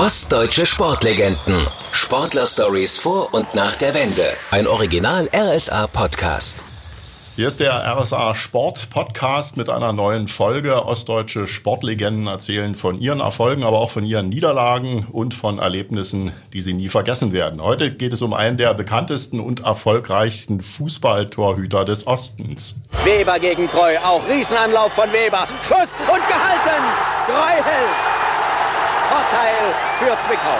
Ostdeutsche Sportlegenden. Sportler-Stories vor und nach der Wende. Ein Original RSA Podcast. Hier ist der RSA Sport Podcast mit einer neuen Folge. Ostdeutsche Sportlegenden erzählen von ihren Erfolgen, aber auch von ihren Niederlagen und von Erlebnissen, die sie nie vergessen werden. Heute geht es um einen der bekanntesten und erfolgreichsten Fußballtorhüter des Ostens. Weber gegen Kreu, auch Riesenanlauf von Weber. Schuss und gehalten. Kreu hält. Vorteil für Zwickau.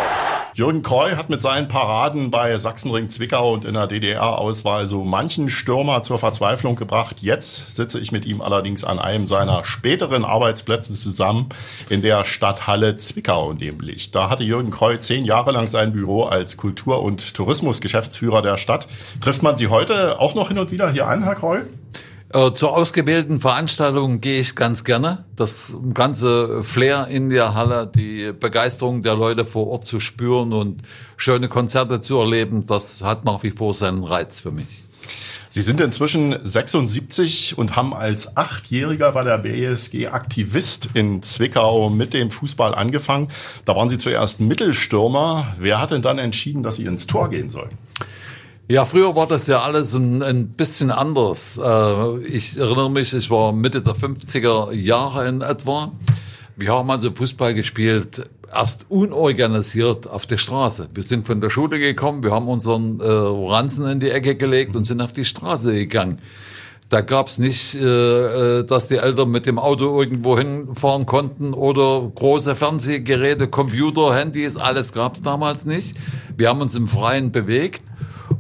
Jürgen Kreu hat mit seinen Paraden bei Sachsenring Zwickau und in der DDR-Auswahl so manchen Stürmer zur Verzweiflung gebracht. Jetzt sitze ich mit ihm allerdings an einem seiner späteren Arbeitsplätze zusammen in der Stadthalle Zwickau nämlich. Da hatte Jürgen Kreu zehn Jahre lang sein Büro als Kultur- und Tourismusgeschäftsführer der Stadt. Trifft man Sie heute auch noch hin und wieder hier an, Herr Kreu? Äh, zu ausgewählten Veranstaltungen gehe ich ganz gerne. Das ganze Flair in der Halle, die Begeisterung der Leute vor Ort zu spüren und schöne Konzerte zu erleben, das hat nach wie vor seinen Reiz für mich. Sie sind inzwischen 76 und haben als Achtjähriger bei der BSG Aktivist in Zwickau mit dem Fußball angefangen. Da waren Sie zuerst Mittelstürmer. Wer hat denn dann entschieden, dass Sie ins Tor gehen sollen? Ja, früher war das ja alles ein, ein bisschen anders. Äh, ich erinnere mich, ich war Mitte der 50er Jahre in etwa. Wir haben also Fußball gespielt, erst unorganisiert auf der Straße. Wir sind von der Schule gekommen, wir haben unseren äh, Ranzen in die Ecke gelegt und sind auf die Straße gegangen. Da gab's nicht, äh, äh dass die Eltern mit dem Auto irgendwo hinfahren konnten oder große Fernsehgeräte, Computer, Handys, alles gab's damals nicht. Wir haben uns im Freien bewegt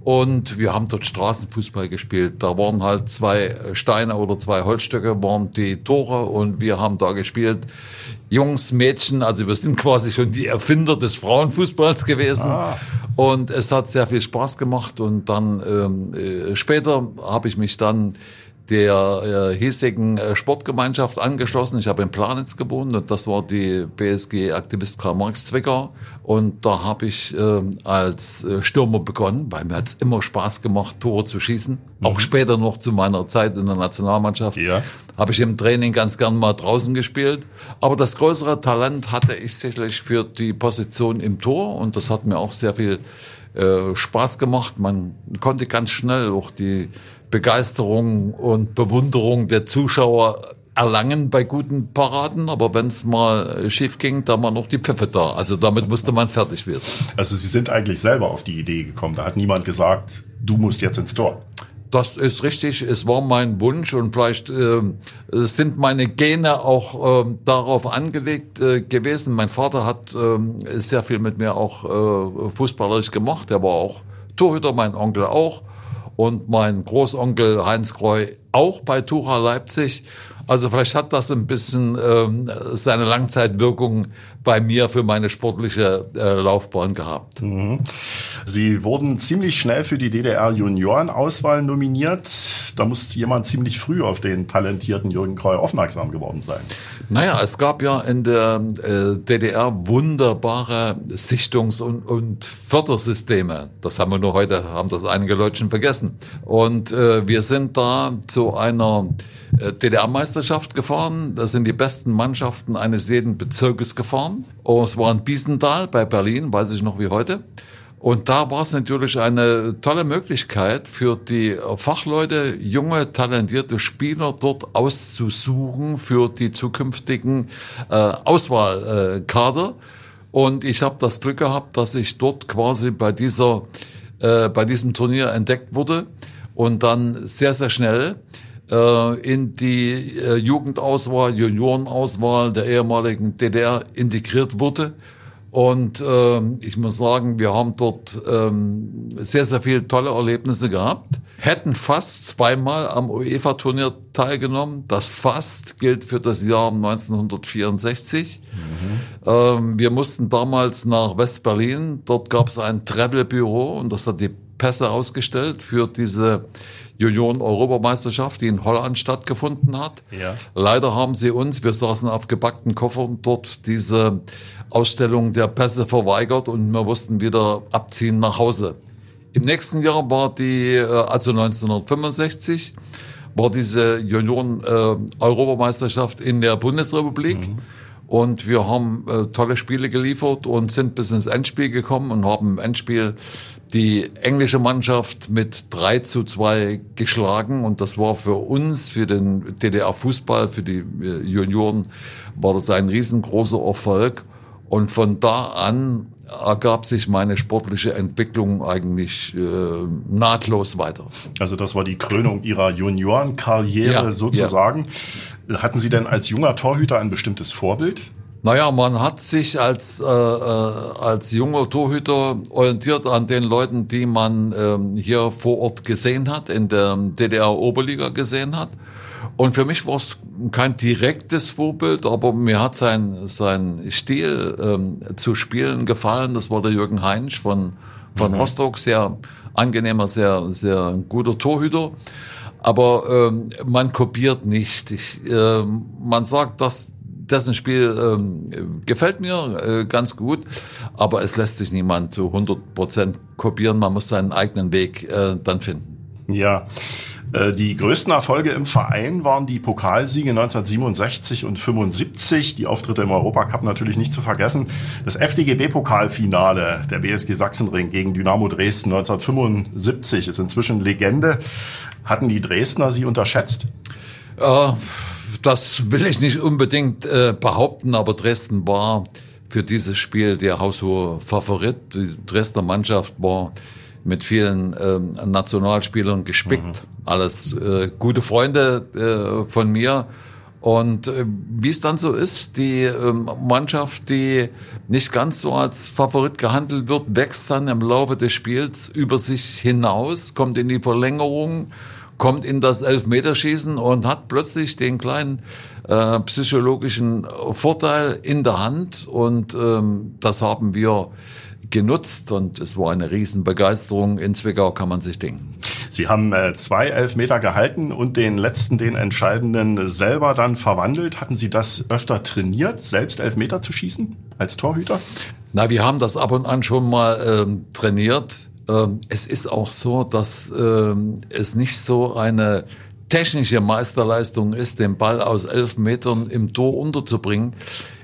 und wir haben dort Straßenfußball gespielt. Da waren halt zwei Steine oder zwei Holzstöcke, waren die Tore und wir haben da gespielt. Jungs, Mädchen, also wir sind quasi schon die Erfinder des Frauenfußballs gewesen. Ah. Und es hat sehr viel Spaß gemacht. Und dann ähm, äh, später habe ich mich dann der äh, hiesigen äh, Sportgemeinschaft angeschlossen. Ich habe in Planitz gewohnt und das war die BSG Aktivist Karl Marx Zwickau. Und da habe ich äh, als Stürmer begonnen, weil mir hat's immer Spaß gemacht, Tore zu schießen. Mhm. Auch später noch zu meiner Zeit in der Nationalmannschaft ja. habe ich im Training ganz gern mal draußen gespielt. Aber das größere Talent hatte ich sicherlich für die Position im Tor und das hat mir auch sehr viel äh, Spaß gemacht. Man konnte ganz schnell auch die Begeisterung und Bewunderung der Zuschauer erlangen bei guten Paraden, aber wenn es mal schief ging, da war noch die Pfeffe da. Also damit musste man fertig werden. Also Sie sind eigentlich selber auf die Idee gekommen. Da hat niemand gesagt, du musst jetzt ins Tor. Das ist richtig. Es war mein Wunsch und vielleicht äh, sind meine Gene auch äh, darauf angelegt äh, gewesen. Mein Vater hat äh, sehr viel mit mir auch äh, fußballerisch gemacht. Er war auch Torhüter, mein Onkel auch und mein Großonkel Heinz Kreu auch bei Tucha Leipzig. Also vielleicht hat das ein bisschen ähm, seine Langzeitwirkung bei mir für meine sportliche äh, Laufbahn gehabt. Mhm. Sie wurden ziemlich schnell für die DDR-Juniorenauswahl nominiert. Da muss jemand ziemlich früh auf den talentierten Jürgen Kreu aufmerksam geworden sein. Naja, es gab ja in der äh, DDR wunderbare Sichtungs- und, und Fördersysteme. Das haben wir nur heute, haben das einige Leute schon vergessen. Und äh, wir sind da zu einer DDR-Meisterschaft gefahren. Da sind die besten Mannschaften eines jeden Bezirkes gefahren. Und es war in Biesenthal bei Berlin, weiß ich noch wie heute. Und da war es natürlich eine tolle Möglichkeit für die Fachleute, junge, talentierte Spieler dort auszusuchen für die zukünftigen äh, Auswahlkader. Und ich habe das Glück gehabt, dass ich dort quasi bei dieser, äh, bei diesem Turnier entdeckt wurde und dann sehr, sehr schnell äh, in die äh, Jugendauswahl, Juniorenauswahl der ehemaligen DDR integriert wurde. Und äh, ich muss sagen, wir haben dort ähm, sehr, sehr viele tolle Erlebnisse gehabt. Hätten fast zweimal am UEFA-Turnier teilgenommen. Das fast gilt für das Jahr 1964. Mhm. Ähm, wir mussten damals nach West-Berlin. Dort gab es ein Travel-Büro und das hat die Pässe ausgestellt für diese Junioren-Europameisterschaft, die in Holland stattgefunden hat. Ja. Leider haben sie uns, wir saßen auf gepackten Koffern, dort diese Ausstellung der Pässe verweigert und wir mussten wieder abziehen nach Hause. Im nächsten Jahr war die, äh, also 1965, war diese Junioren-Europameisterschaft in der Bundesrepublik. Mhm. Und wir haben äh, tolle Spiele geliefert und sind bis ins Endspiel gekommen und haben im Endspiel die englische Mannschaft mit 3 zu 2 geschlagen. Und das war für uns, für den DDR-Fußball, für die äh, Junioren, war das ein riesengroßer Erfolg. Und von da an ergab sich meine sportliche Entwicklung eigentlich äh, nahtlos weiter. Also das war die Krönung Ihrer Juniorenkarriere ja, sozusagen. Ja. Hatten Sie denn als junger Torhüter ein bestimmtes Vorbild? Naja, man hat sich als, äh, äh, als junger Torhüter orientiert an den Leuten, die man ähm, hier vor Ort gesehen hat, in der DDR-Oberliga gesehen hat. Und für mich war es kein direktes Vorbild, aber mir hat sein, sein Stil ähm, zu spielen gefallen. Das war der Jürgen Heinsch von, von mhm. Rostock, sehr angenehmer, sehr, sehr guter Torhüter. Aber ähm, man kopiert nicht. Ich, äh, man sagt, dass dessen Spiel ähm, gefällt mir äh, ganz gut, aber es lässt sich niemand zu 100 Prozent kopieren. Man muss seinen eigenen Weg äh, dann finden. Ja. Äh, die größten Erfolge im Verein waren die Pokalsiege 1967 und 75, die Auftritte im Europacup natürlich nicht zu vergessen. Das FDGB-Pokalfinale der BSG Sachsenring gegen Dynamo Dresden 1975 ist inzwischen Legende. Hatten die Dresdner sie unterschätzt? Äh, das will ich nicht unbedingt äh, behaupten, aber Dresden war für dieses Spiel der haushohe Favorit. Die Dresdner Mannschaft war mit vielen ähm, Nationalspielern gespickt. Mhm. Alles äh, gute Freunde äh, von mir. Und äh, wie es dann so ist, die äh, Mannschaft, die nicht ganz so als Favorit gehandelt wird, wächst dann im Laufe des Spiels über sich hinaus, kommt in die Verlängerung, kommt in das Elfmeterschießen und hat plötzlich den kleinen äh, psychologischen Vorteil in der Hand. Und ähm, das haben wir genutzt und es war eine Riesenbegeisterung. In Zwickau kann man sich denken. Sie haben äh, zwei Elfmeter gehalten und den letzten, den entscheidenden, selber dann verwandelt. Hatten Sie das öfter trainiert, selbst Elfmeter zu schießen als Torhüter? Na, wir haben das ab und an schon mal ähm, trainiert. Ähm, es ist auch so, dass ähm, es nicht so eine technische Meisterleistung ist, den Ball aus elf Metern im Tor unterzubringen.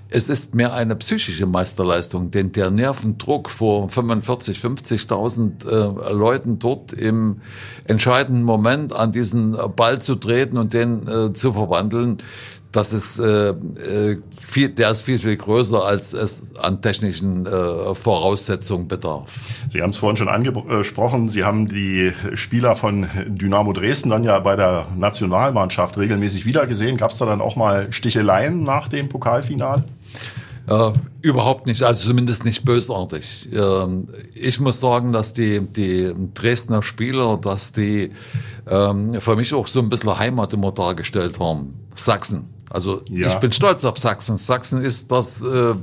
Es ist mehr eine psychische Meisterleistung, denn der Nervendruck vor 45, 50.000 äh, Leuten dort im entscheidenden Moment an diesen Ball zu treten und den äh, zu verwandeln, das ist äh, äh, viel, der ist viel, viel größer, als es an technischen äh, Voraussetzungen bedarf. Sie haben es vorhin schon angesprochen, Sie haben die Spieler von Dynamo Dresden dann ja bei der Nationalmannschaft regelmäßig wiedergesehen. Gab es da dann auch mal Sticheleien nach dem Pokalfinal? Äh, überhaupt nicht, also zumindest nicht bösartig. Ähm, ich muss sagen, dass die, die Dresdner Spieler, dass die ähm, für mich auch so ein bisschen Heimat immer dargestellt haben. Sachsen. Also ja. ich bin stolz auf Sachsen. Sachsen ist das, äh,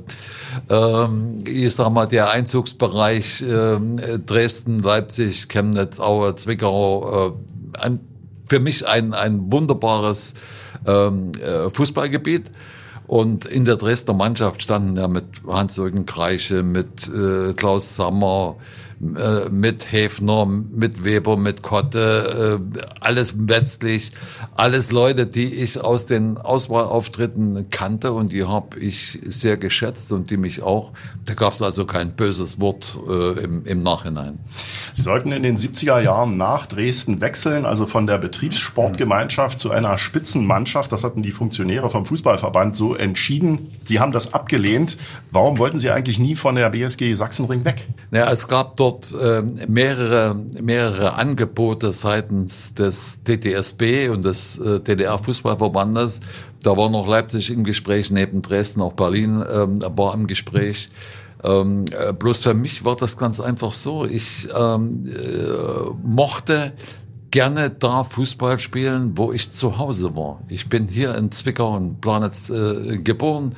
äh, ich sag mal, der Einzugsbereich äh, Dresden, Leipzig, Chemnitz, Aue, Zwickau. Äh, ein, für mich ein, ein wunderbares ähm, äh, Fußballgebiet. Und in der Dresdner Mannschaft standen ja mit Hans-Jürgen Kreiche, mit äh, Klaus Sammer, äh, mit Häfner, mit Weber, mit Kotte, äh, alles letztlich, alles Leute, die ich aus den Auswahlauftritten kannte und die habe ich sehr geschätzt und die mich auch, da gab es also kein böses Wort äh, im, im Nachhinein. Sie sollten in den 70er Jahren nach Dresden wechseln, also von der Betriebssportgemeinschaft zu einer Spitzenmannschaft. Das hatten die Funktionäre vom Fußballverband so entschieden. Sie haben das abgelehnt. Warum wollten Sie eigentlich nie von der BSG Sachsenring weg? Ja, es gab dort dort äh, mehrere, mehrere Angebote seitens des DTSB und des äh, DDR-Fußballverbandes. Da war noch Leipzig im Gespräch, neben Dresden auch Berlin ähm, war im Gespräch. Ähm, äh, bloß für mich war das ganz einfach so. Ich ähm, äh, mochte gerne da Fußball spielen, wo ich zu Hause war. Ich bin hier in Zwickau und Planitz äh, geboren,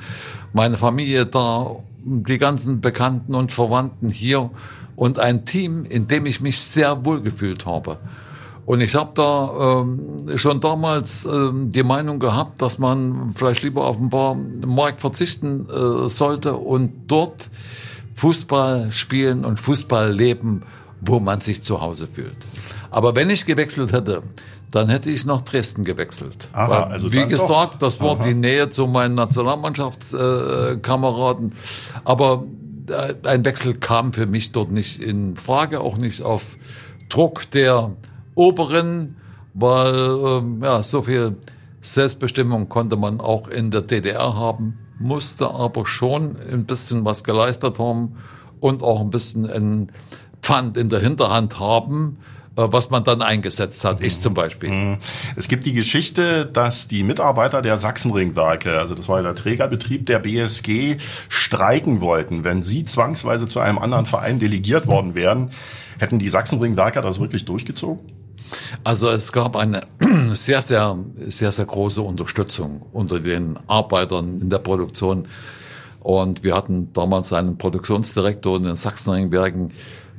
meine Familie da, die ganzen Bekannten und Verwandten hier und ein Team, in dem ich mich sehr wohl gefühlt habe. Und ich habe da ähm, schon damals ähm, die Meinung gehabt, dass man vielleicht lieber auf ein paar Markt verzichten äh, sollte und dort Fußball spielen und Fußball leben wo man sich zu Hause fühlt. Aber wenn ich gewechselt hätte, dann hätte ich nach Dresden gewechselt. Aha, Weil, also wie gesagt, doch. das war Aha. die Nähe zu meinen Nationalmannschaftskameraden. Aber äh, ein Wechsel kam für mich dort nicht in Frage, auch nicht auf Druck der Oberen, weil ähm, ja, so viel Selbstbestimmung konnte man auch in der DDR haben, musste aber schon ein bisschen was geleistet haben und auch ein bisschen ein Pfand in der Hinterhand haben, äh, was man dann eingesetzt hat. Ich zum Beispiel. Es gibt die Geschichte, dass die Mitarbeiter der Sachsenringwerke, also das war der Trägerbetrieb der BSG, streiken wollten. Wenn sie zwangsweise zu einem anderen Verein delegiert worden wären, hätten die Sachsenringwerker das wirklich durchgezogen? Also es gab eine sehr, sehr, sehr, sehr große Unterstützung unter den Arbeitern in der Produktion. Und wir hatten damals einen Produktionsdirektor in den Sachsenringwerken,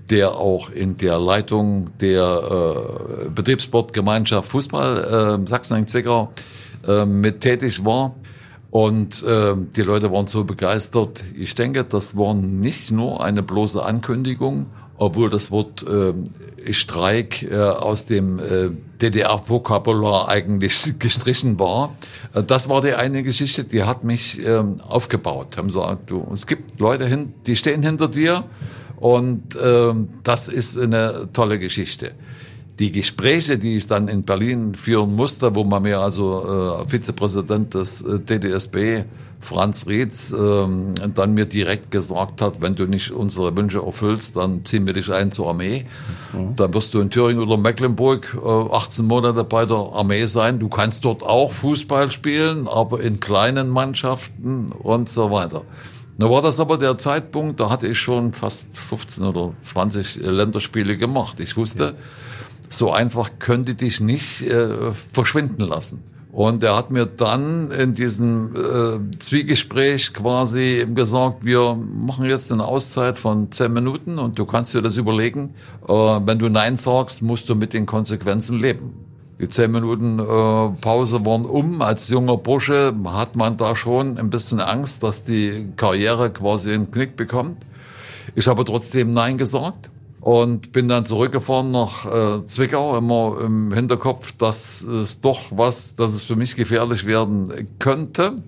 der auch in der Leitung der äh, Betriebssportgemeinschaft Fußball äh, Sachsenring-Zwickau äh, mit tätig war. Und äh, die Leute waren so begeistert. Ich denke, das war nicht nur eine bloße Ankündigung, obwohl das Wort äh, Streik äh, aus dem äh, DDR-Vokabular eigentlich gestrichen war. Äh, das war die eine Geschichte, die hat mich ähm, aufgebaut. Haben gesagt, du, es gibt Leute, hin, die stehen hinter dir und ähm, das ist eine tolle Geschichte. Die Gespräche, die ich dann in Berlin führen musste, wo man mir also äh, Vizepräsident des äh, DDSB, Franz Rietz, ähm, dann mir direkt gesagt hat, wenn du nicht unsere Wünsche erfüllst, dann ziehen wir dich ein zur Armee. Dann wirst du in Thüringen oder Mecklenburg äh, 18 Monate bei der Armee sein. Du kannst dort auch Fußball spielen, aber in kleinen Mannschaften und so weiter. Da war das aber der Zeitpunkt, da hatte ich schon fast 15 oder 20 Länderspiele gemacht. Ich wusste, so einfach könnte dich nicht äh, verschwinden lassen. Und er hat mir dann in diesem äh, Zwiegespräch quasi gesagt, wir machen jetzt eine Auszeit von zehn Minuten und du kannst dir das überlegen. Äh, wenn du Nein sagst, musst du mit den Konsequenzen leben. Die zehn Minuten äh, Pause waren um. Als junger Bursche hat man da schon ein bisschen Angst, dass die Karriere quasi einen Knick bekommt. Ich habe trotzdem Nein gesagt und bin dann zurückgefahren nach äh, Zwickau, immer im Hinterkopf, dass es doch was, dass es für mich gefährlich werden könnte.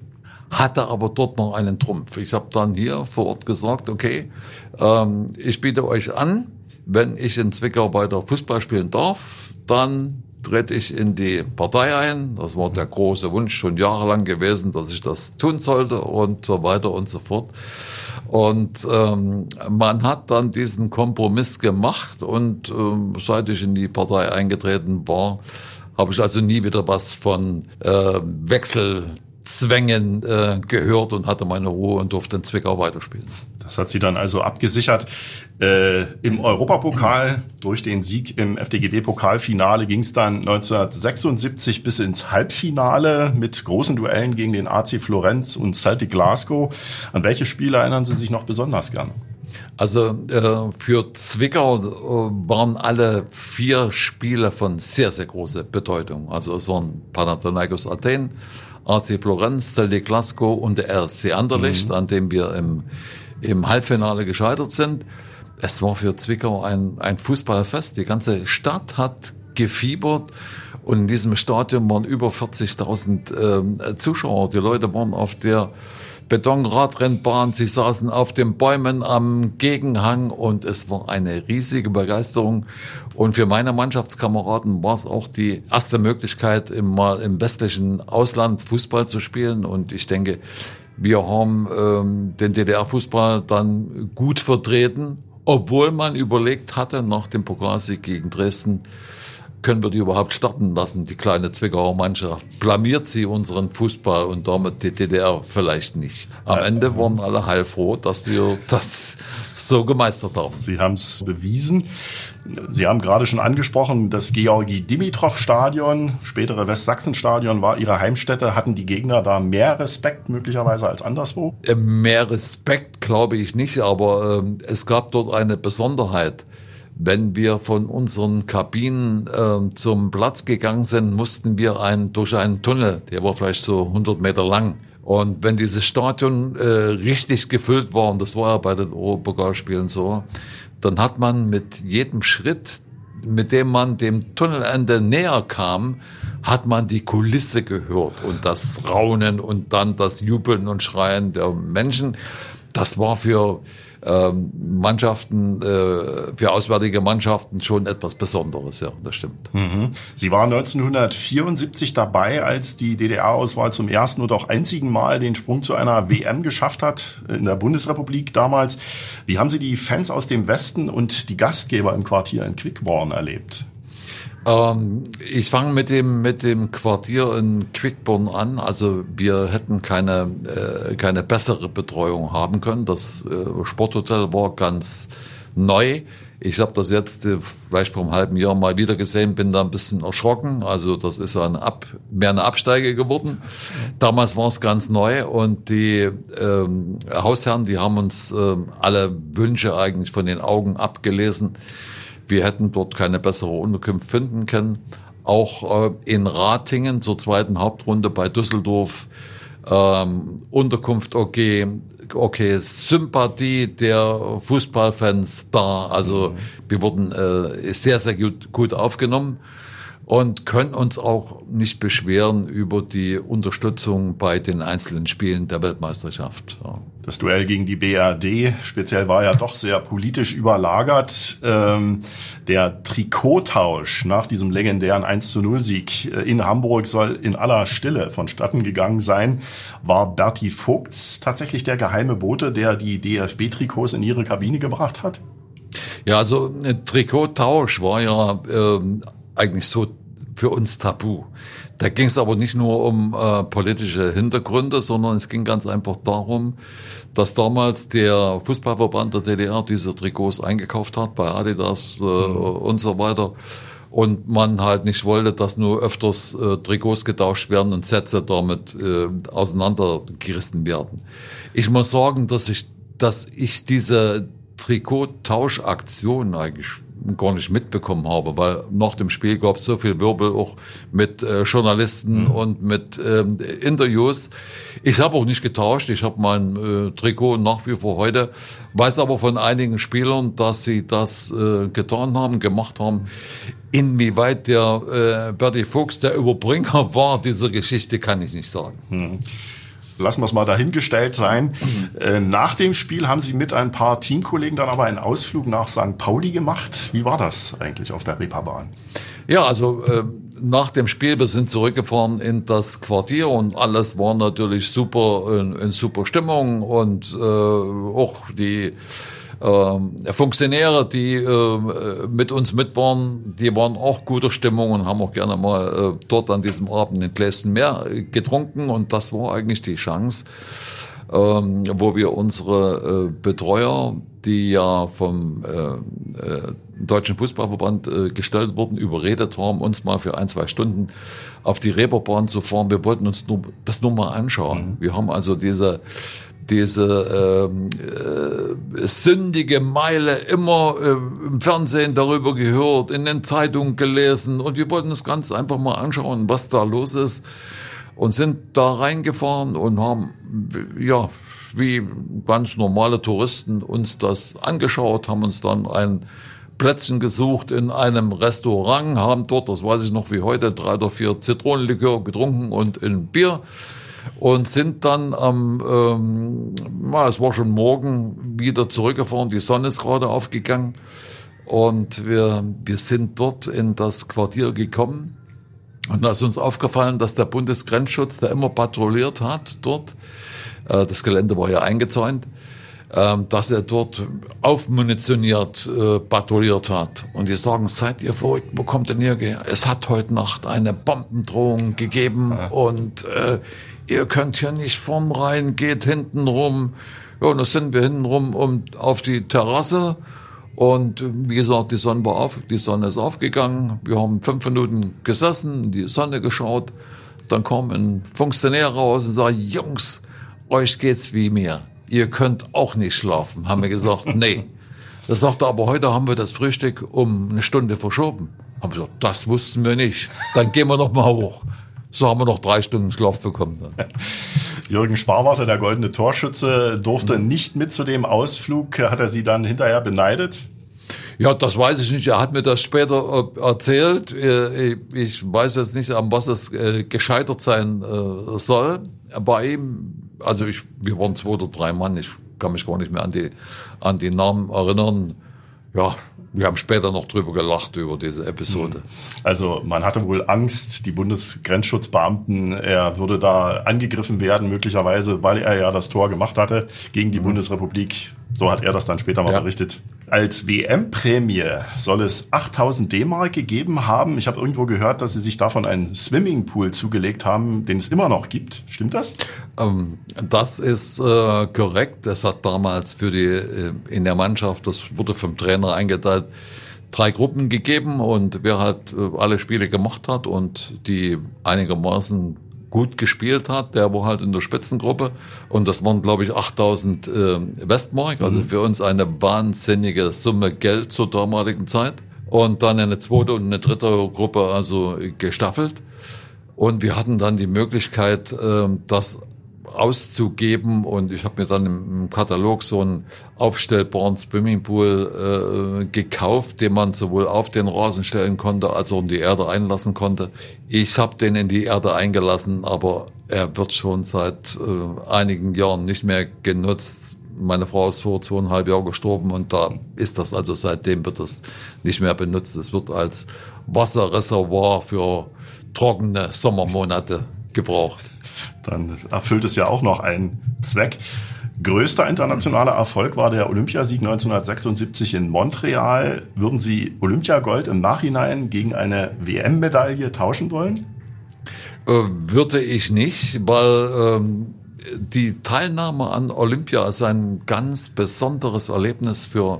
Hatte aber dort noch einen Trumpf. Ich habe dann hier vor Ort gesagt, okay, ähm, ich biete euch an, wenn ich in Zwickau weiter Fußball spielen darf, dann trete ich in die Partei ein. Das war der große Wunsch schon jahrelang gewesen, dass ich das tun sollte und so weiter und so fort. Und ähm, man hat dann diesen Kompromiss gemacht und ähm, seit ich in die Partei eingetreten war, habe ich also nie wieder was von äh, Wechselzwängen äh, gehört und hatte meine Ruhe und durfte in Zwickau weiterspielen. Das hat sie dann also abgesichert. Äh, Im Europapokal durch den Sieg im FDGB-Pokalfinale ging es dann 1976 bis ins Halbfinale mit großen Duellen gegen den AC Florenz und Celtic Glasgow. An welche Spiele erinnern Sie sich noch besonders gern? Also äh, für Zwickau äh, waren alle vier Spiele von sehr, sehr großer Bedeutung. Also es waren Panathinaikos Athen, AC Florenz, Celtic Glasgow und der RC Anderlecht, an dem wir im, im Halbfinale gescheitert sind. Es war für Zwickau ein, ein Fußballfest. Die ganze Stadt hat gefiebert und in diesem Stadion waren über 40.000 ähm, Zuschauer. Die Leute waren auf der Betonradrennbahn, sie saßen auf den Bäumen am Gegenhang und es war eine riesige Begeisterung. Und für meine Mannschaftskameraden war es auch die erste Möglichkeit, mal im westlichen Ausland Fußball zu spielen. Und ich denke, wir haben ähm, den DDR-Fußball dann gut vertreten, obwohl man überlegt hatte, nach dem Pokalsieg gegen Dresden, können wir die überhaupt starten lassen, die kleine Zwickauer Mannschaft? Blamiert sie unseren Fußball und damit die DDR vielleicht nicht? Am Ende waren alle heilfroh, dass wir das so gemeistert haben. Sie haben es bewiesen. Sie haben gerade schon angesprochen, das Georgi-Dimitrov-Stadion, spätere Westsachsen-Stadion war Ihre Heimstätte. Hatten die Gegner da mehr Respekt möglicherweise als anderswo? Äh, Mehr Respekt glaube ich nicht, aber ähm, es gab dort eine Besonderheit. Wenn wir von unseren Kabinen ähm, zum Platz gegangen sind, mussten wir ein, durch einen Tunnel, der war vielleicht so 100 Meter lang, Und wenn dieses Stadion äh, richtig gefüllt war, und das war ja bei den Europapokalspielen so, dann hat man mit jedem Schritt, mit dem man dem Tunnelende näher kam, hat man die Kulisse gehört und das Raunen und dann das Jubeln und Schreien der Menschen. Das war für ähm, Mannschaften, äh, für auswärtige Mannschaften schon etwas Besonderes, ja, das stimmt. Mhm. Sie waren 1974 dabei, als die DDR-Auswahl zum ersten und auch einzigen Mal den Sprung zu einer WM geschafft hat, in der Bundesrepublik damals. Wie haben Sie die Fans aus dem Westen und die Gastgeber im Quartier in Quickborn erlebt? Ähm, ich fange mit dem, mit dem Quartier in Quickborn an. Also wir hätten keine, äh, keine bessere Betreuung haben können. Das äh, Sporthotel war ganz neu. Ich habe das jetzt äh, vielleicht vor einem halben Jahr mal wieder gesehen, bin da ein bisschen erschrocken. Also das ist eine Ab, mehr eine Absteige geworden. Damals war es ganz neu und die ähm, Hausherren, die haben uns äh, alle Wünsche eigentlich von den Augen abgelesen. Wir hätten dort keine bessere Unterkunft finden können. Auch äh, in Ratingen zur zweiten Hauptrunde bei Düsseldorf ähm, Unterkunft okay, okay, Sympathie der Fußballfans da. Also wir wurden äh, sehr, sehr gut, gut aufgenommen und können uns auch nicht beschweren über die Unterstützung bei den einzelnen Spielen der Weltmeisterschaft. Das Duell gegen die BRD speziell war ja doch sehr politisch überlagert. Ähm, der Trikottausch nach diesem legendären 1 zu 0 Sieg äh, in Hamburg soll in aller Stille vonstatten gegangen sein. War Berti Vogts tatsächlich der geheime Bote, der die DFB-Trikots in ihre Kabine gebracht hat? Ja, also Trikottausch war ja ähm, eigentlich so für uns tabu. Da ging es aber nicht nur um äh, politische Hintergründe, sondern es ging ganz einfach darum, dass damals der Fußballverband der DDR diese Trikots eingekauft hat bei Adidas äh, mhm. und so weiter. Und man halt nicht wollte, dass nur öfters äh, Trikots getauscht werden und Sätze damit äh, auseinandergerissen werden. Ich muss sagen, dass ich, dass ich diese Trikottauschaktion eigentlich gar nicht mitbekommen habe, weil nach dem Spiel gab es so viel Wirbel auch mit äh, Journalisten mhm. und mit ähm, Interviews. Ich habe auch nicht getauscht, ich habe mein äh, Trikot nach wie vor heute, weiß aber von einigen Spielern, dass sie das äh, getan haben, gemacht haben. Inwieweit der äh, Bertie Fuchs der Überbringer war dieser Geschichte, kann ich nicht sagen. Mhm lassen wir es mal dahingestellt sein. Äh, nach dem Spiel haben Sie mit ein paar Teamkollegen dann aber einen Ausflug nach St. Pauli gemacht. Wie war das eigentlich auf der Reeperbahn? Ja, also äh, nach dem Spiel, wir sind zurückgefahren in das Quartier und alles war natürlich super, in, in super Stimmung und äh, auch die äh, Funktionäre, die äh, mit uns mit waren, die waren auch guter Stimmung und haben auch gerne mal äh, dort an diesem Abend ein Gläschen mehr getrunken und das war eigentlich die Chance, ähm, wo wir unsere äh, Betreuer, die ja vom äh, äh, Deutschen Fußballverband äh, gestellt wurden, überredet haben, uns mal für ein, zwei Stunden auf die Reeperbahn zu fahren. Wir wollten uns nur, das nur mal anschauen. Mhm. Wir haben also diese diese ähm, äh, sündige Meile immer äh, im Fernsehen darüber gehört, in den Zeitungen gelesen. Und wir wollten es ganz einfach mal anschauen, was da los ist. Und sind da reingefahren und haben ja wie ganz normale Touristen uns das angeschaut, haben uns dann ein Plätzchen gesucht in einem Restaurant, haben dort, das weiß ich noch wie heute, drei oder vier Zitronenlikör getrunken und ein Bier und sind dann am, ähm, na, es war schon morgen, wieder zurückgefahren. Die Sonne ist gerade aufgegangen und wir, wir sind dort in das Quartier gekommen. Und da ist uns aufgefallen, dass der Bundesgrenzschutz, der immer patrouilliert hat dort, äh, das Gelände war ja eingezäunt, äh, dass er dort aufmunitioniert äh, patrouilliert hat. Und die sagen, seid ihr verrückt, wo kommt denn ihr her? Es hat heute Nacht eine Bombendrohung gegeben und äh, ihr könnt hier nicht vorn rein, geht hinten rum. Ja, und da sind wir hinten rum um, auf die Terrasse. Und wie gesagt, die Sonne war auf, die Sonne ist aufgegangen. Wir haben fünf Minuten gesessen, in die Sonne geschaut. Dann kam ein Funktionär raus und sagte, Jungs, euch geht's wie mir. Ihr könnt auch nicht schlafen. Haben wir gesagt, nee. Er sagte, aber heute haben wir das Frühstück um eine Stunde verschoben. Haben wir gesagt, das wussten wir nicht. Dann gehen wir noch mal hoch. So haben wir noch drei Stunden Schlaf bekommen. Dann. Jürgen Sparwasser, der goldene Torschütze, durfte mhm. nicht mit zu dem Ausflug. Hat er Sie dann hinterher beneidet? Ja, das weiß ich nicht. Er hat mir das später äh, erzählt. Äh, ich weiß jetzt nicht, an was es äh, gescheitert sein soll. Bei ihm, also ich, wir waren zwei oder drei Mann. Ich kann mich gar nicht mehr an die, an die Namen erinnern. Ja, wir haben später noch drüber gelacht über diese Episode. Hm. Also man hatte wohl Angst, die Bundesgrenzschutzbeamten, er würde da angegriffen werden, möglicherweise, weil er ja das Tor gemacht hatte gegen die mhm. Bundesrepublik. So hat er das dann später mal ja. berichtet. Als WM-Prämie soll es 8000 D-Mark gegeben haben. Ich habe irgendwo gehört, dass sie sich davon einen Swimmingpool zugelegt haben, den es immer noch gibt. Stimmt das? Ähm, das ist äh, korrekt. Es hat damals für die äh, in der Mannschaft, das wurde vom Trainer eingeteilt, drei Gruppen gegeben und wer halt äh, alle Spiele gemacht hat und die einigermaßen gut gespielt hat, der war halt in der Spitzengruppe und das waren glaube ich 8000 äh, Westmark, also mhm. für uns eine wahnsinnige Summe Geld zur damaligen Zeit und dann eine zweite und eine dritte Gruppe also gestaffelt und wir hatten dann die Möglichkeit, äh, das auszugeben und ich habe mir dann im, Katalog so einen aufstellbaren Swimmingpool äh, gekauft, den man sowohl auf den Rasen stellen konnte als auch in die Erde einlassen konnte. Ich habe den in die Erde eingelassen, aber er wird schon seit äh, einigen Jahren nicht mehr genutzt. Meine Frau ist vor zweieinhalb Jahren gestorben und da ist das also seitdem wird das nicht mehr benutzt. Es wird als Wasserreservoir für trockene Sommermonate gebraucht dann erfüllt es ja auch noch einen Zweck. Größter internationaler Erfolg war der Olympiasieg 1976 in Montreal. Würden Sie Olympiagold im Nachhinein gegen eine WM-Medaille tauschen wollen? Äh, würde ich nicht, weil ähm, die Teilnahme an Olympia ist ein ganz besonderes Erlebnis für,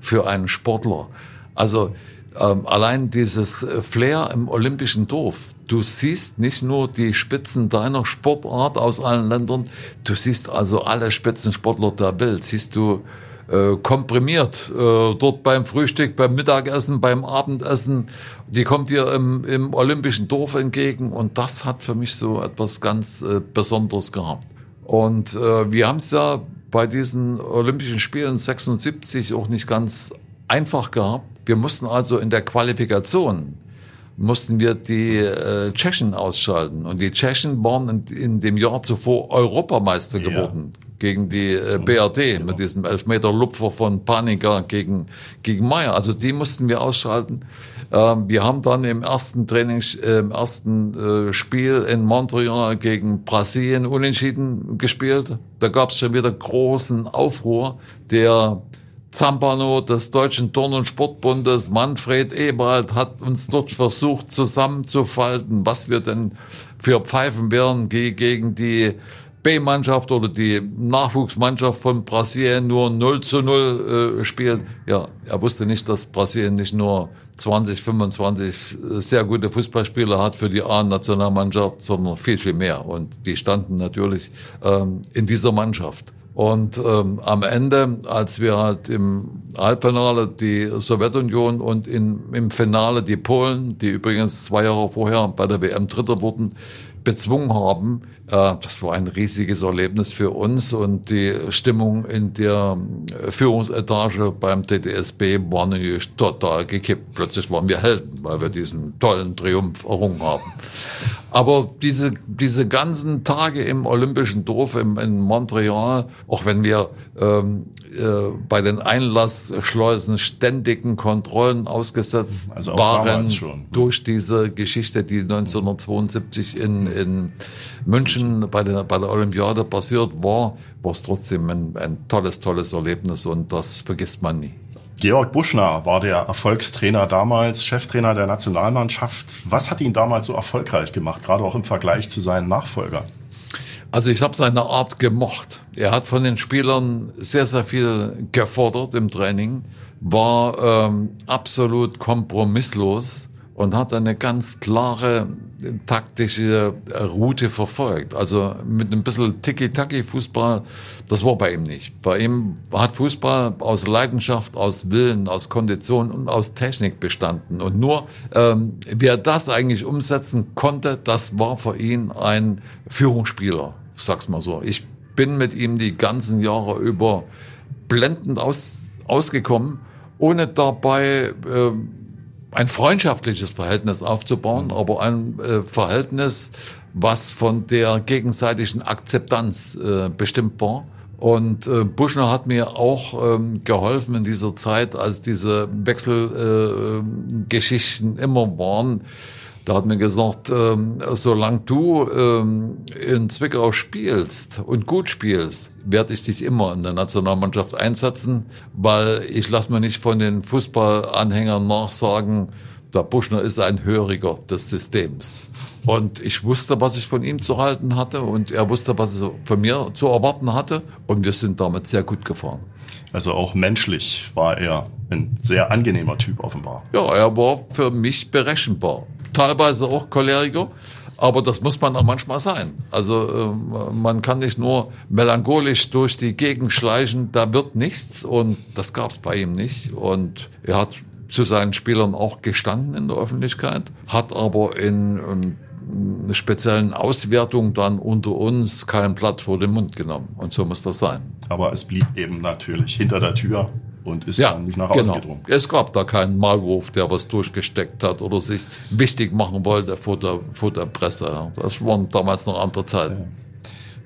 für einen Sportler. Also ähm, allein dieses Flair im olympischen Dorf, Du siehst nicht nur die Spitzen deiner Sportart aus allen Ländern, du siehst also alle Spitzensportler der Welt, siehst du äh, komprimiert äh, dort beim Frühstück, beim Mittagessen, beim Abendessen. Die kommt dir im, im olympischen Dorf entgegen und das hat für mich so etwas ganz äh, Besonderes gehabt. Und äh, wir haben es ja bei diesen Olympischen Spielen 76 auch nicht ganz einfach gehabt. Wir mussten also in der Qualifikation mussten wir die äh, Tschechen ausschalten. Und die Tschechen waren in, in dem Jahr zuvor Europameister ja. geworden gegen die äh, BRD genau. mit diesem Elfmeter-Lupfer von Panika gegen, gegen Meier. Also die mussten wir ausschalten. Ähm, wir haben dann im ersten Training, äh, im ersten äh, Spiel in Montreal gegen Brasilien unentschieden gespielt. Da gab es schon wieder großen Aufruhr. Der Zampano des Deutschen Turn- und Sportbundes, Manfred Ebert, hat uns dort versucht zusammenzufalten, was wir denn für Pfeifen wären gegen die B-Mannschaft oder die Nachwuchsmannschaft von Brasilien nur 0 zu 0 äh, spielt. Ja, er wusste nicht, dass Brasilien nicht nur 20, 25 äh, sehr gute Fußballspieler hat für die A-Nationalmannschaft, sondern viel, viel mehr. Und die standen natürlich ähm, in dieser Mannschaft. Und ähm, am Ende, als wir halt im Halbfinale die Sowjetunion und in, im Finale die Polen, die übrigens zwei Jahre vorher bei der WM Dritter wurden, bezwungen haben. Das war ein riesiges Erlebnis für uns und die Stimmung in der äh, Führungsetage beim TTSB war natürlich total gekippt. Plötzlich waren wir Helden, weil wir diesen tollen Triumph errungen haben. Aber diese, diese ganzen Tage im Olympischen Dorf im, in Montreal, auch wenn wir ähm, äh, bei den Einlassschleusen ständigen Kontrollen ausgesetzt also waren durch diese Geschichte, die 1972 in, in München bei der, bei der Olympiade passiert war, war es trotzdem ein, ein tolles, tolles Erlebnis und das vergisst man nie. Georg Buschner war der Erfolgstrainer damals, Cheftrainer der Nationalmannschaft. Was hat ihn damals so erfolgreich gemacht, gerade auch im Vergleich zu seinen Nachfolgern? Also ich habe seine Art gemocht. Er hat von den Spielern sehr, sehr viel gefordert im Training, war ähm, absolut kompromisslos und hat eine ganz klare taktische Route verfolgt. Also mit ein bisschen Tiki-Taki-Fußball, das war bei ihm nicht. Bei ihm hat Fußball aus Leidenschaft, aus Willen, aus Kondition und aus Technik bestanden. Und nur ähm, wer das eigentlich umsetzen konnte, das war für ihn ein Führungsspieler. sag's mal so. Ich bin mit ihm die ganzen Jahre über blendend aus, ausgekommen, ohne dabei äh, ein freundschaftliches Verhältnis aufzubauen, aber ein äh, Verhältnis, was von der gegenseitigen Akzeptanz äh, bestimmt war. Und äh, Buschner hat mir auch ähm, geholfen in dieser Zeit, als diese Wechselgeschichten äh, immer waren. Da hat mir gesagt, ähm, solange du ähm, in Zwickau spielst und gut spielst, werde ich dich immer in der Nationalmannschaft einsetzen, weil ich lasse mir nicht von den Fußballanhängern nachsagen, der Buschner ist ein Höriger des Systems. Und ich wusste, was ich von ihm zu halten hatte und er wusste, was er von mir zu erwarten hatte und wir sind damit sehr gut gefahren. Also auch menschlich war er ein sehr angenehmer Typ offenbar. Ja, er war für mich berechenbar. Teilweise auch Choleriker, aber das muss man auch manchmal sein. Also äh, man kann nicht nur melancholisch durch die Gegend schleichen, da wird nichts und das gab es bei ihm nicht. Und er hat zu seinen Spielern auch gestanden in der Öffentlichkeit, hat aber in ähm, speziellen Auswertung dann unter uns kein Blatt vor den Mund genommen. Und so muss das sein. Aber es blieb eben natürlich hinter der Tür und ist ja, dann nicht nach außen genau. gedrungen. Es gab da keinen Malwurf, der was durchgesteckt hat oder sich wichtig machen wollte vor der, vor der Presse. Das waren damals noch andere Zeiten. Ja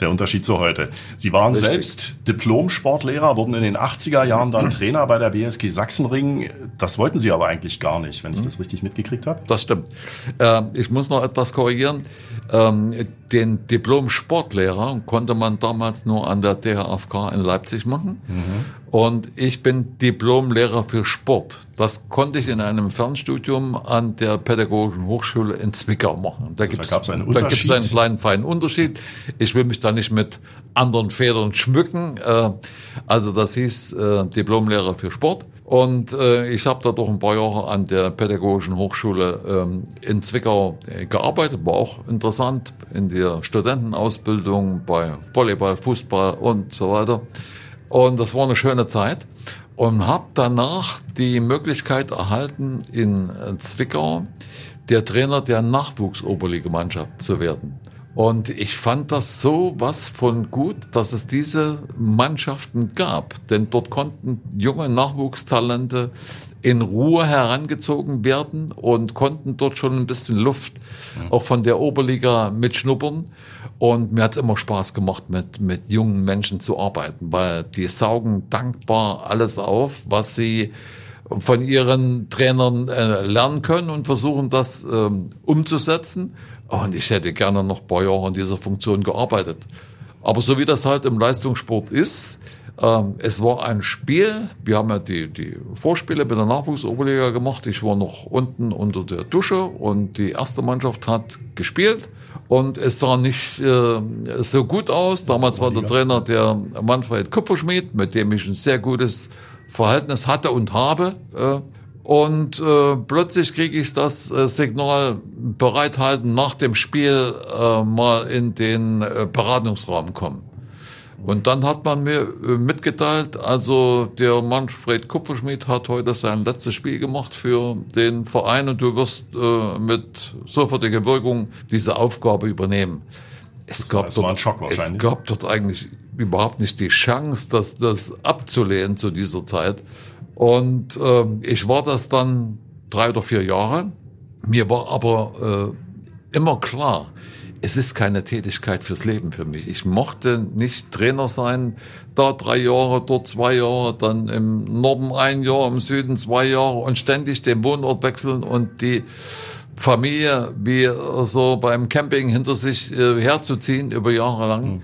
der Unterschied zu heute. Sie waren Richtig. selbst Diplom-Sportlehrer, wurden in den 80er Jahren dann Trainer bei der BSG Sachsenring. Das wollten Sie aber eigentlich gar nicht, wenn ich das richtig mitgekriegt habe. Das stimmt. Äh, ich muss noch etwas korrigieren. Den Diplom-Sportlehrer konnte man damals nur an der DHFK in Leipzig machen. Mhm. Und ich bin Diplomlehrer für Sport. Das konnte ich in einem Fernstudium an der Pädagogischen Hochschule in Zwickau machen. Da gibt es einen, einen kleinen feinen Unterschied. Ich will mich da nicht mit anderen Federn schmücken. Äh, also das hieß äh, Diplomlehrer für Sport. Und äh, ich habe da doch ein paar Jahre an der Pädagogischen Hochschule ähm, in Zwickau gearbeitet. War auch interessant in der Studentenausbildung bei Volleyball, Fußball und so weiter. Und das war eine schöne Zeit. Und habe danach die Möglichkeit erhalten, in Zwickau der Trainer der Nachwuchsoberligamannschaft zu werden. Und ich fand das so was von gut, dass es diese Mannschaften gab. Denn dort konnten junge Nachwuchstalente in Ruhe herangezogen werden und konnten dort schon ein bisschen Luft auch von der Oberliga mitschnuppern. Und mir hat es immer Spaß gemacht, mit, mit jungen Menschen zu arbeiten, weil die saugen dankbar alles auf, was sie von ihren Trainern äh, lernen können und versuchen das ähm, umzusetzen. Und ich hätte gerne noch ein paar Jahre in dieser Funktion gearbeitet. Aber so wie das halt im Leistungssport ist, ähm, es war ein Spiel. Wir haben ja die, die Vorspiele bei der Nachwuchsoberliga gemacht. Ich war noch unten unter der Dusche und die erste Mannschaft hat gespielt. Und es sah nicht äh, so gut aus. Damals war der Trainer der Manfred Kupferschmidt, mit dem ich ein sehr gutes Verhältnis hatte und habe. Äh, und äh, plötzlich kriege ich das äh, Signal bereithalten, nach dem Spiel äh, mal in den äh, Beratungsraum kommen. Und dann hat man mir äh, mitgeteilt, also der Manfred Kupferschmidt hat heute sein letztes Spiel gemacht für den Verein und du wirst äh, mit sofortiger Wirkung diese Aufgabe übernehmen. Es gab, dort, es gab dort eigentlich überhaupt nicht die Chance, das, das abzulehnen zu dieser Zeit. Und äh, ich war das dann drei oder vier Jahre. Mir war aber äh, immer klar, es ist keine Tätigkeit fürs Leben für mich. Ich mochte nicht Trainer sein, da drei Jahre, dort zwei Jahre, dann im Norden ein Jahr, im Süden zwei Jahre und ständig den Wohnort wechseln und die Familie wie so beim Camping hinter sich äh, herzuziehen über Jahre lang. Mhm.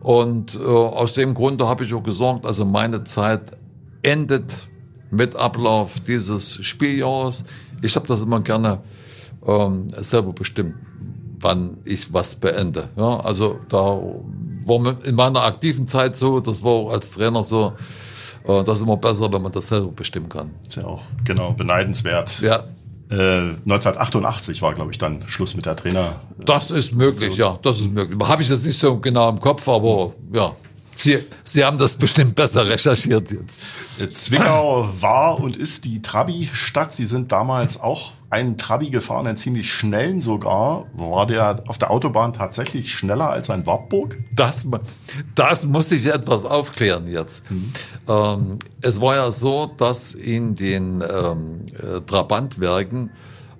Und äh, aus dem Grunde habe ich auch gesagt, also meine Zeit endet mit Ablauf dieses Spieljahres. Ich habe das immer gerne ähm, selber bestimmt wann ich was beende. Ja, also da war in meiner aktiven Zeit so, das war auch als Trainer so, äh, das ist immer besser, wenn man das selber bestimmen kann. Ist ja auch, genau, beneidenswert. Ja. Äh, 1988 war, glaube ich, dann Schluss mit der Trainer. Das ist möglich, ja, das ist möglich. Habe ich jetzt nicht so genau im Kopf, aber ja, Sie, Sie haben das bestimmt besser recherchiert jetzt. Zwickau war und ist die Trabi-Stadt. Sie sind damals auch einen Trabi gefahren, einen ziemlich schnellen sogar. War der auf der Autobahn tatsächlich schneller als ein Wartburg? Das, das muss ich etwas aufklären jetzt. Mhm. Ähm, es war ja so, dass in den ähm, äh, Trabantwerken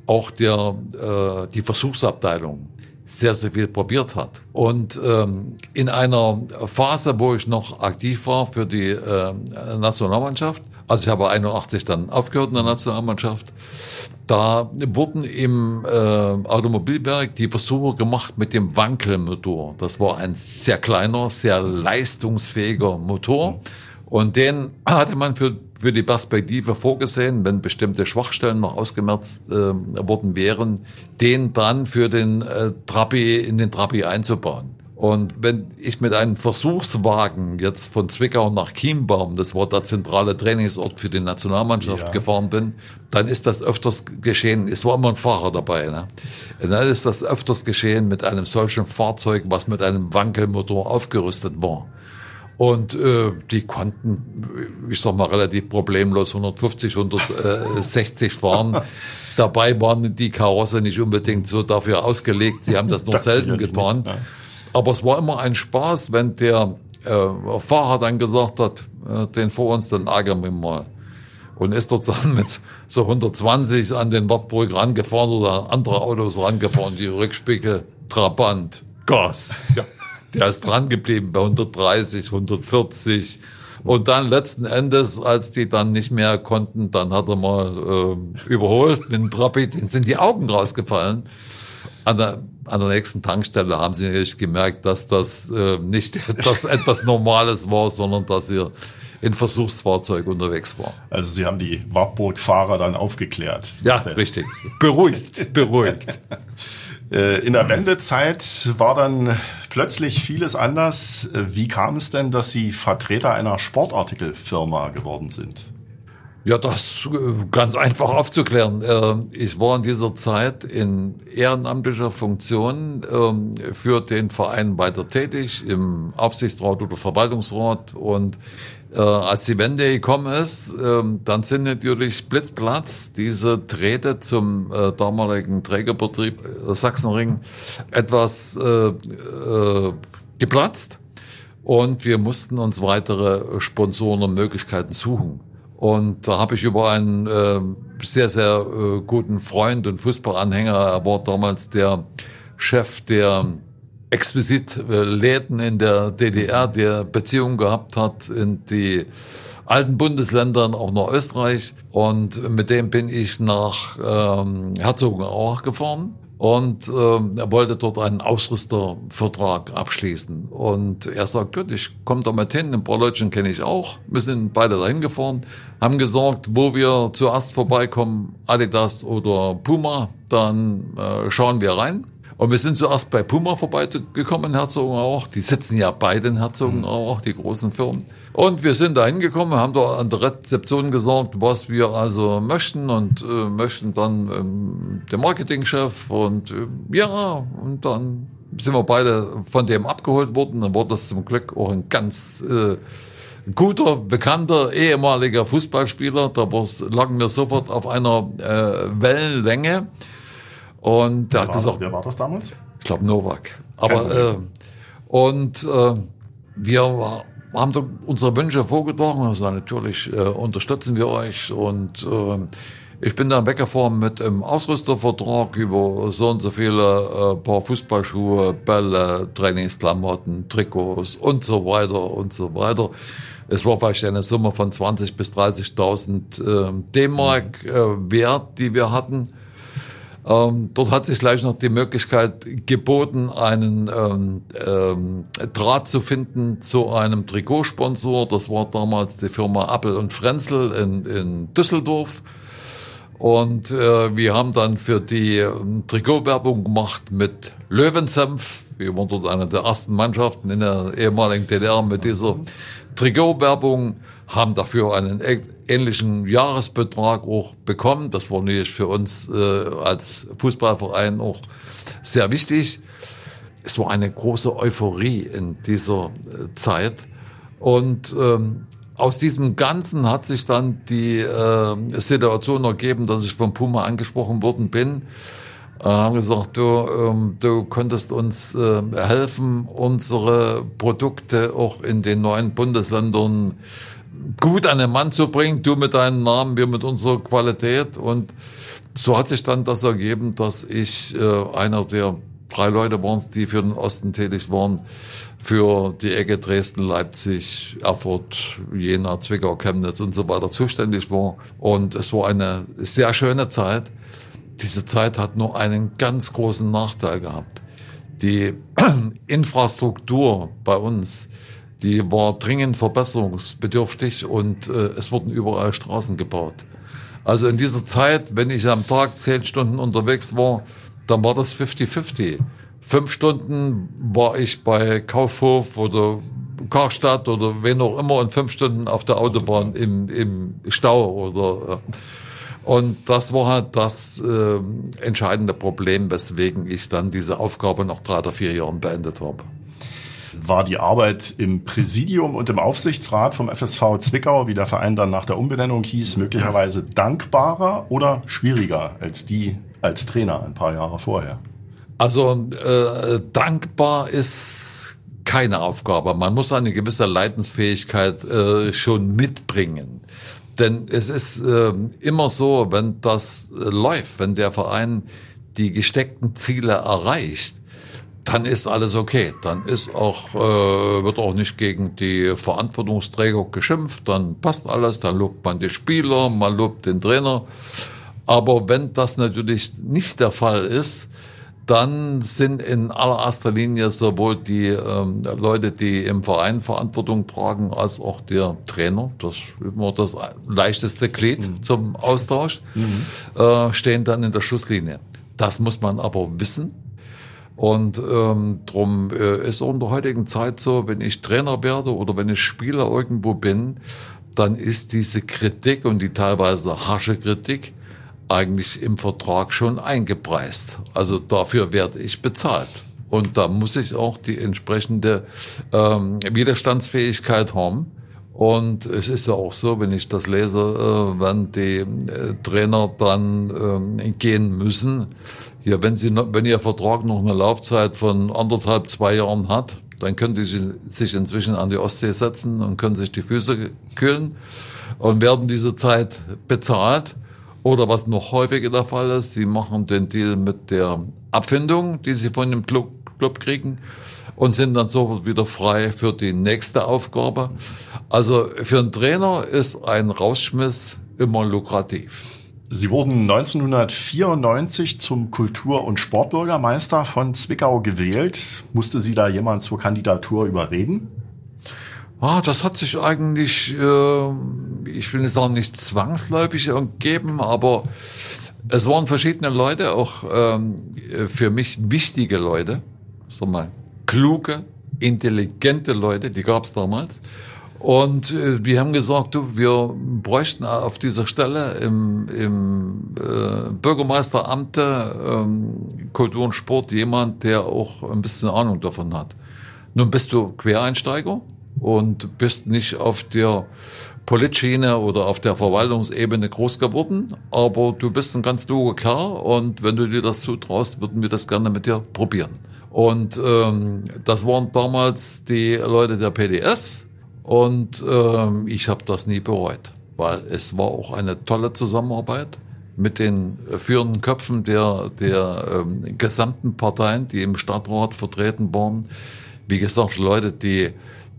auch der, äh, die Versuchsabteilung sehr, sehr viel probiert hat. Und ähm, in einer Phase, wo ich noch aktiv war für die äh, Nationalmannschaft, also ich habe 81 dann aufgehört in der Nationalmannschaft, da wurden im äh, Automobilwerk die Versuche gemacht mit dem Wankelmotor. Das war ein sehr kleiner, sehr leistungsfähiger Motor. Und den hatte man für, für die Perspektive vorgesehen, wenn bestimmte Schwachstellen noch ausgemerzt äh, worden wären, den dann für den äh, Trabi, in den Trabi einzubauen. Und wenn ich mit einem Versuchswagen jetzt von Zwickau nach Chiembaum, das war der zentrale Trainingsort für die Nationalmannschaft, ja. gefahren bin, dann ist das öfters geschehen. Es war immer ein Fahrer dabei. Ne? dann ist das öfters geschehen mit einem solchen Fahrzeug, was mit einem Wankelmotor aufgerüstet war. Und äh, die konnten, ich sag mal, relativ problemlos 150, 160 fahren. Dabei waren die Karosse nicht unbedingt so dafür ausgelegt. Sie haben das nur das selten getan. Nicht, Aber es war immer ein Spaß, wenn der äh, Fahrer dann gesagt hat, äh, den vor uns, dann ärgern wir mal. Und ist dort dann mit so 120 an den Wartburg rangefahren oder andere Autos rangefahren, die Rückspiegel, Trabant, Gas. Ja. Der ist dran geblieben bei 130, 140. Und dann letzten Endes, als die dann nicht mehr konnten, dann hat er mal äh, überholt mit dem Trabi, denen sind die Augen rausgefallen. An der, an der nächsten Tankstelle haben sie natürlich gemerkt, dass das äh, nicht das etwas Normales war, sondern dass ihr in Versuchsfahrzeug unterwegs war. Also Sie haben die Wartburg-Fahrer dann aufgeklärt. Ja, richtig. Beruhigt, beruhigt. Äh, in der Wendezeit war dann plötzlich vieles anders. Wie kam es denn, dass Sie Vertreter einer Sportartikelfirma geworden sind? Ja, das äh, ganz einfach aufzuklären. Ich war in dieser Zeit in ehrenamtlicher Funktion ähm, für den Verein weiter tätig, im Aufsichtsrat oder Verwaltungsrat und äh, als die Wende gekommen ist, äh, dann sind natürlich blitzplatz diese Drähte zum äh, damaligen Trägerbetrieb Sachsenring etwas geplatzt und wir mussten uns weitere Sponsoren und Möglichkeiten suchen. Und da habe ich über einen äh, sehr, sehr äh, guten Freund und Fußballanhänger, er war damals der Chef der exquisit äh, Läden in der DDR, der Beziehungen gehabt hat in die alten Bundesländern, auch nach Österreich. Und mit dem bin ich nach ähm, Herzogenaurach gefahren und ähm, er wollte dort einen Ausrüstervertrag abschließen. Und er sagt, gut, ich komme da mit hin, paar Leute kenne ich auch. Wir sind beide dahin gefahren, haben gesagt, wo wir zuerst vorbeikommen, Adidas oder Puma, dann äh, schauen wir rein. Und wir sind zuerst bei Puma vorbeigekommen in Herzogenaurach. Die sitzen ja beide in Herzogenaurach, die großen Firmen. Und wir sind da hingekommen, haben da an der Rezeption gesagt, was wir also möchten und äh, möchten dann ähm, den Marketingchef und äh, ja, und dann sind wir beide von dem abgeholt worden. Dann war das zum Glück auch ein ganz äh, guter, bekannter, ehemaliger Fußballspieler. Da lagen wir sofort auf einer äh, Wellenlänge. Und der hat gesagt, wer war das damals? Ich glaube Novak. Aber äh, und äh, wir war, haben so unsere Wünsche vorgetragen. Also natürlich äh, unterstützen wir euch und äh, ich bin dann weggefahren mit einem Ausrüstervertrag über so und so viele äh, paar Fußballschuhe, Bälle, Trainingsklamotten, Trikots und so weiter und so weiter. Es war vielleicht eine Summe von 20 bis 30.000 äh, D-Mark äh, wert, die wir hatten. Ähm, dort hat sich gleich noch die Möglichkeit geboten, einen ähm, ähm, Draht zu finden zu einem Trikotsponsor. Das war damals die Firma Appel und Frenzel in, in Düsseldorf. Und äh, wir haben dann für die ähm, Trikotwerbung gemacht mit Löwensenf. Wir waren dort eine der ersten Mannschaften in der ehemaligen DDR mit dieser Trikotwerbung haben dafür einen ähnlichen Jahresbetrag auch bekommen. Das war natürlich für uns äh, als Fußballverein auch sehr wichtig. Es war eine große Euphorie in dieser äh, Zeit. Und ähm, aus diesem Ganzen hat sich dann die äh, Situation ergeben, dass ich vom Puma angesprochen worden bin. Äh, haben gesagt, du, ähm, du könntest uns äh, helfen, unsere Produkte auch in den neuen Bundesländern gut an den Mann zu bringen. Du mit deinem Namen, wir mit unserer Qualität. Und so hat sich dann das ergeben, dass ich äh, einer der drei Leute waren die für den Osten tätig waren, für die Ecke Dresden, Leipzig, Erfurt, Jena, Zwickau, Chemnitz und so weiter zuständig war. Und es war eine sehr schöne Zeit. Diese Zeit hat nur einen ganz großen Nachteil gehabt. Die Infrastruktur bei uns, die war dringend verbesserungsbedürftig und äh, es wurden überall Straßen gebaut. Also in dieser Zeit, wenn ich am Tag zehn Stunden unterwegs war, dann war das 50-50. Fünf Stunden war ich bei Kaufhof oder Karstadt oder wen auch immer und fünf Stunden auf der Autobahn im, im Stau oder äh, und das war halt das äh, entscheidende Problem, weswegen ich dann diese Aufgabe nach drei oder vier Jahren beendet habe. War die Arbeit im Präsidium und im Aufsichtsrat vom FSV Zwickau, wie der Verein dann nach der Umbenennung hieß, möglicherweise dankbarer oder schwieriger als die als Trainer ein paar Jahre vorher? Also äh, dankbar ist keine Aufgabe. Man muss eine gewisse Leidensfähigkeit äh, schon mitbringen. Denn es ist äh, immer so, wenn das äh, läuft, wenn der Verein die gesteckten Ziele erreicht, dann ist alles okay. Dann ist auch, äh, wird auch nicht gegen die Verantwortungsträger geschimpft, dann passt alles, dann lobt man die Spieler, man lobt den Trainer. Aber wenn das natürlich nicht der Fall ist, dann sind in allererster Linie sowohl die ähm, Leute, die im Verein Verantwortung tragen, als auch der Trainer, das ist immer das leichteste Glied mhm. zum Austausch, mhm. äh, stehen dann in der Schusslinie. Das muss man aber wissen. Und ähm, drum äh, ist auch in der heutigen Zeit so, wenn ich Trainer werde oder wenn ich Spieler irgendwo bin, dann ist diese Kritik und die teilweise harsche Kritik eigentlich im Vertrag schon eingepreist. Also dafür werde ich bezahlt. Und da muss ich auch die entsprechende ähm, Widerstandsfähigkeit haben. Und es ist ja auch so, wenn ich das lese, äh, wenn die äh, Trainer dann äh, gehen müssen, hier, wenn, sie wenn Ihr Vertrag noch eine Laufzeit von anderthalb, zwei Jahren hat, dann können Sie sich inzwischen an die Ostsee setzen und können sich die Füße kühlen und werden diese Zeit bezahlt. Oder was noch häufiger der Fall ist, sie machen den Deal mit der Abfindung, die sie von dem Club, Club kriegen und sind dann sofort wieder frei für die nächste Aufgabe. Also für einen Trainer ist ein Rausschmiss immer lukrativ. Sie wurden 1994 zum Kultur- und Sportbürgermeister von Zwickau gewählt. Musste Sie da jemand zur Kandidatur überreden? Ah, das hat sich eigentlich, äh, ich will nicht sagen, nicht zwangsläufig ergeben, aber es waren verschiedene Leute, auch ähm, für mich wichtige Leute, sag mal, kluge, intelligente Leute, die gab es damals. Und äh, wir haben gesagt, du, wir bräuchten auf dieser Stelle im, im äh, Bürgermeisteramt ähm, Kultur und Sport jemand, der auch ein bisschen Ahnung davon hat. Nun bist du Quereinsteiger und bist nicht auf der Politschiene oder auf der Verwaltungsebene groß geworden, aber du bist ein ganz kluger Kerl und wenn du dir das zutraust, würden wir das gerne mit dir probieren. Und ähm, das waren damals die Leute der PDS und ähm, ich habe das nie bereut, weil es war auch eine tolle Zusammenarbeit mit den führenden Köpfen der, der ähm, gesamten Parteien, die im Stadtrat vertreten waren. Wie gesagt, Leute, die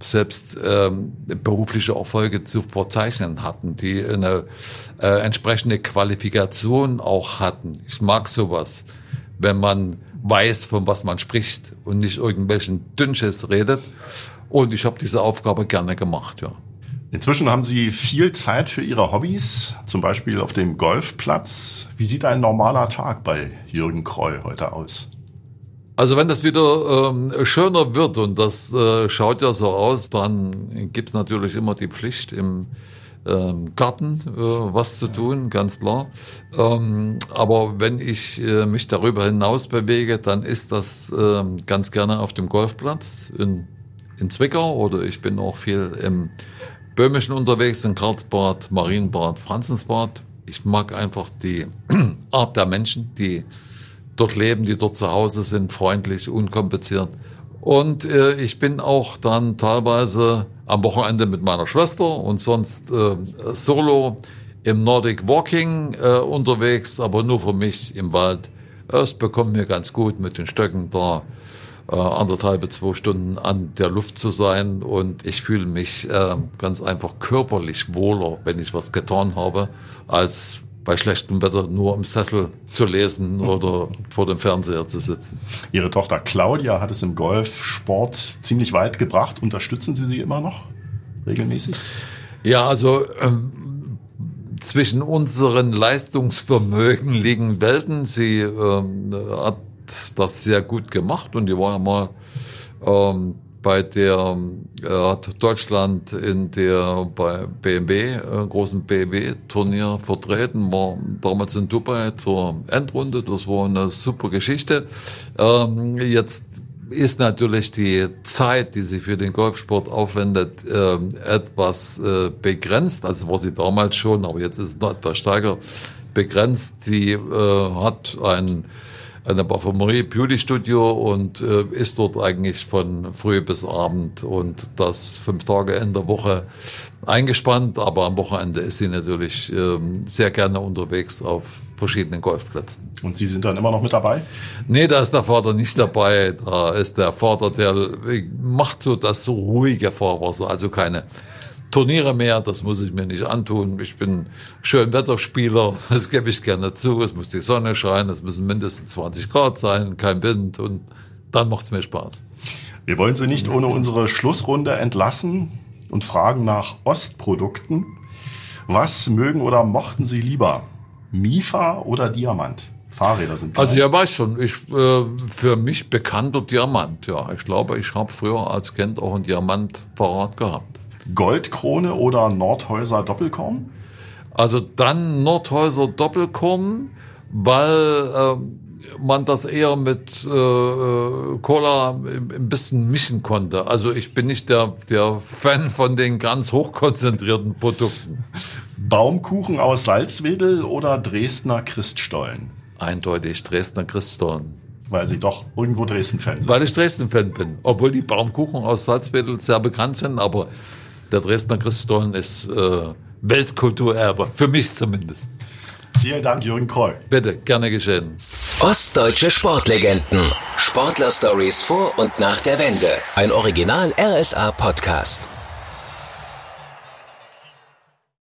selbst ähm, berufliche Erfolge zu verzeichnen hatten, die eine äh, entsprechende Qualifikation auch hatten. Ich mag sowas, wenn man weiß, von was man spricht und nicht irgendwelchen Dünnsches redet. Und ich habe diese Aufgabe gerne gemacht, ja. Inzwischen haben Sie viel Zeit für Ihre Hobbys, zum Beispiel auf dem Golfplatz. Wie sieht ein normaler Tag bei Jürgen Kreu heute aus? Also wenn das wieder ähm, schöner wird und das äh, schaut ja so aus, dann gibt's natürlich immer die Pflicht im ähm, Garten äh, was zu tun, ganz klar. Ähm, aber wenn ich äh, mich darüber hinaus bewege, dann ist das äh, ganz gerne auf dem Golfplatz in, in Zwickau oder ich bin auch viel im Böhmischen unterwegs, in Karlsbad, Marienbad, Franzensbad. Ich mag einfach die Art der Menschen, die dort leben, die dort zu Hause sind, freundlich, unkompliziert. Und äh, ich bin auch dann teilweise am Wochenende mit meiner Schwester und sonst äh, solo im Nordic Walking äh, unterwegs, aber nur für mich im Wald. Es bekommt mir ganz gut mit den Stöcken da äh, anderthalb, zwei Stunden an der Luft zu sein und ich fühle mich äh, ganz einfach körperlich wohler, wenn ich was getan habe, als bei schlechtem Wetter nur im Sessel zu lesen oder vor dem Fernseher zu sitzen. Ihre Tochter Claudia hat es im Golfsport ziemlich weit gebracht. Unterstützen Sie sie immer noch regelmäßig? Ja, also ähm, zwischen unseren Leistungsvermögen liegen Welten. Sie ähm, hat das sehr gut gemacht und die war mal ähm, bei der äh, hat Deutschland in der bei BMW, äh, großen BMW-Turnier vertreten, war damals in Dubai zur Endrunde. Das war eine super Geschichte. Ähm, jetzt ist natürlich die Zeit, die sie für den Golfsport aufwendet, äh, etwas äh, begrenzt. Also war sie damals schon, aber jetzt ist es noch etwas stärker begrenzt. Sie äh, hat ein eine Parfümerie Beauty Studio und äh, ist dort eigentlich von früh bis Abend und das fünf Tage in der Woche eingespannt, aber am Wochenende ist sie natürlich ähm, sehr gerne unterwegs auf verschiedenen Golfplätzen. Und Sie sind dann immer noch mit dabei? Nee, da ist der Vater nicht dabei. Da ist der Vater, der macht so das so ruhige Fahrwasser, also keine Turniere mehr, das muss ich mir nicht antun. Ich bin Schönwetterspieler, das gebe ich gerne zu. Es muss die Sonne scheinen, es müssen mindestens 20 Grad sein, kein Wind und dann macht es mir Spaß. Wir wollen Sie nicht ohne unsere Schlussrunde entlassen und fragen nach Ostprodukten. Was mögen oder mochten Sie lieber? Mifa oder Diamant? Fahrräder sind. Also ja, weiß schon. Ich äh, für mich bekannter Diamant. Ja, ich glaube, ich habe früher als Kind auch ein Diamantfahrrad gehabt. Goldkrone oder Nordhäuser Doppelkorn? Also dann Nordhäuser Doppelkorn, weil äh, man das eher mit äh, Cola ein bisschen mischen konnte. Also ich bin nicht der, der Fan von den ganz hochkonzentrierten Produkten. Baumkuchen aus Salzwedel oder Dresdner Christstollen? Eindeutig Dresdner Christstollen. Weil Sie doch irgendwo Dresden-Fan sind. Weil ich Dresden-Fan bin. Obwohl die Baumkuchen aus Salzwedel sehr bekannt sind, aber der Dresdner Christstollen ist äh, Weltkulturerbe, für mich zumindest. Vielen Dank, Jürgen Kroll. Bitte, gerne geschehen. Ostdeutsche Sportlegenden. Sportler-Stories vor und nach der Wende. Ein Original RSA-Podcast.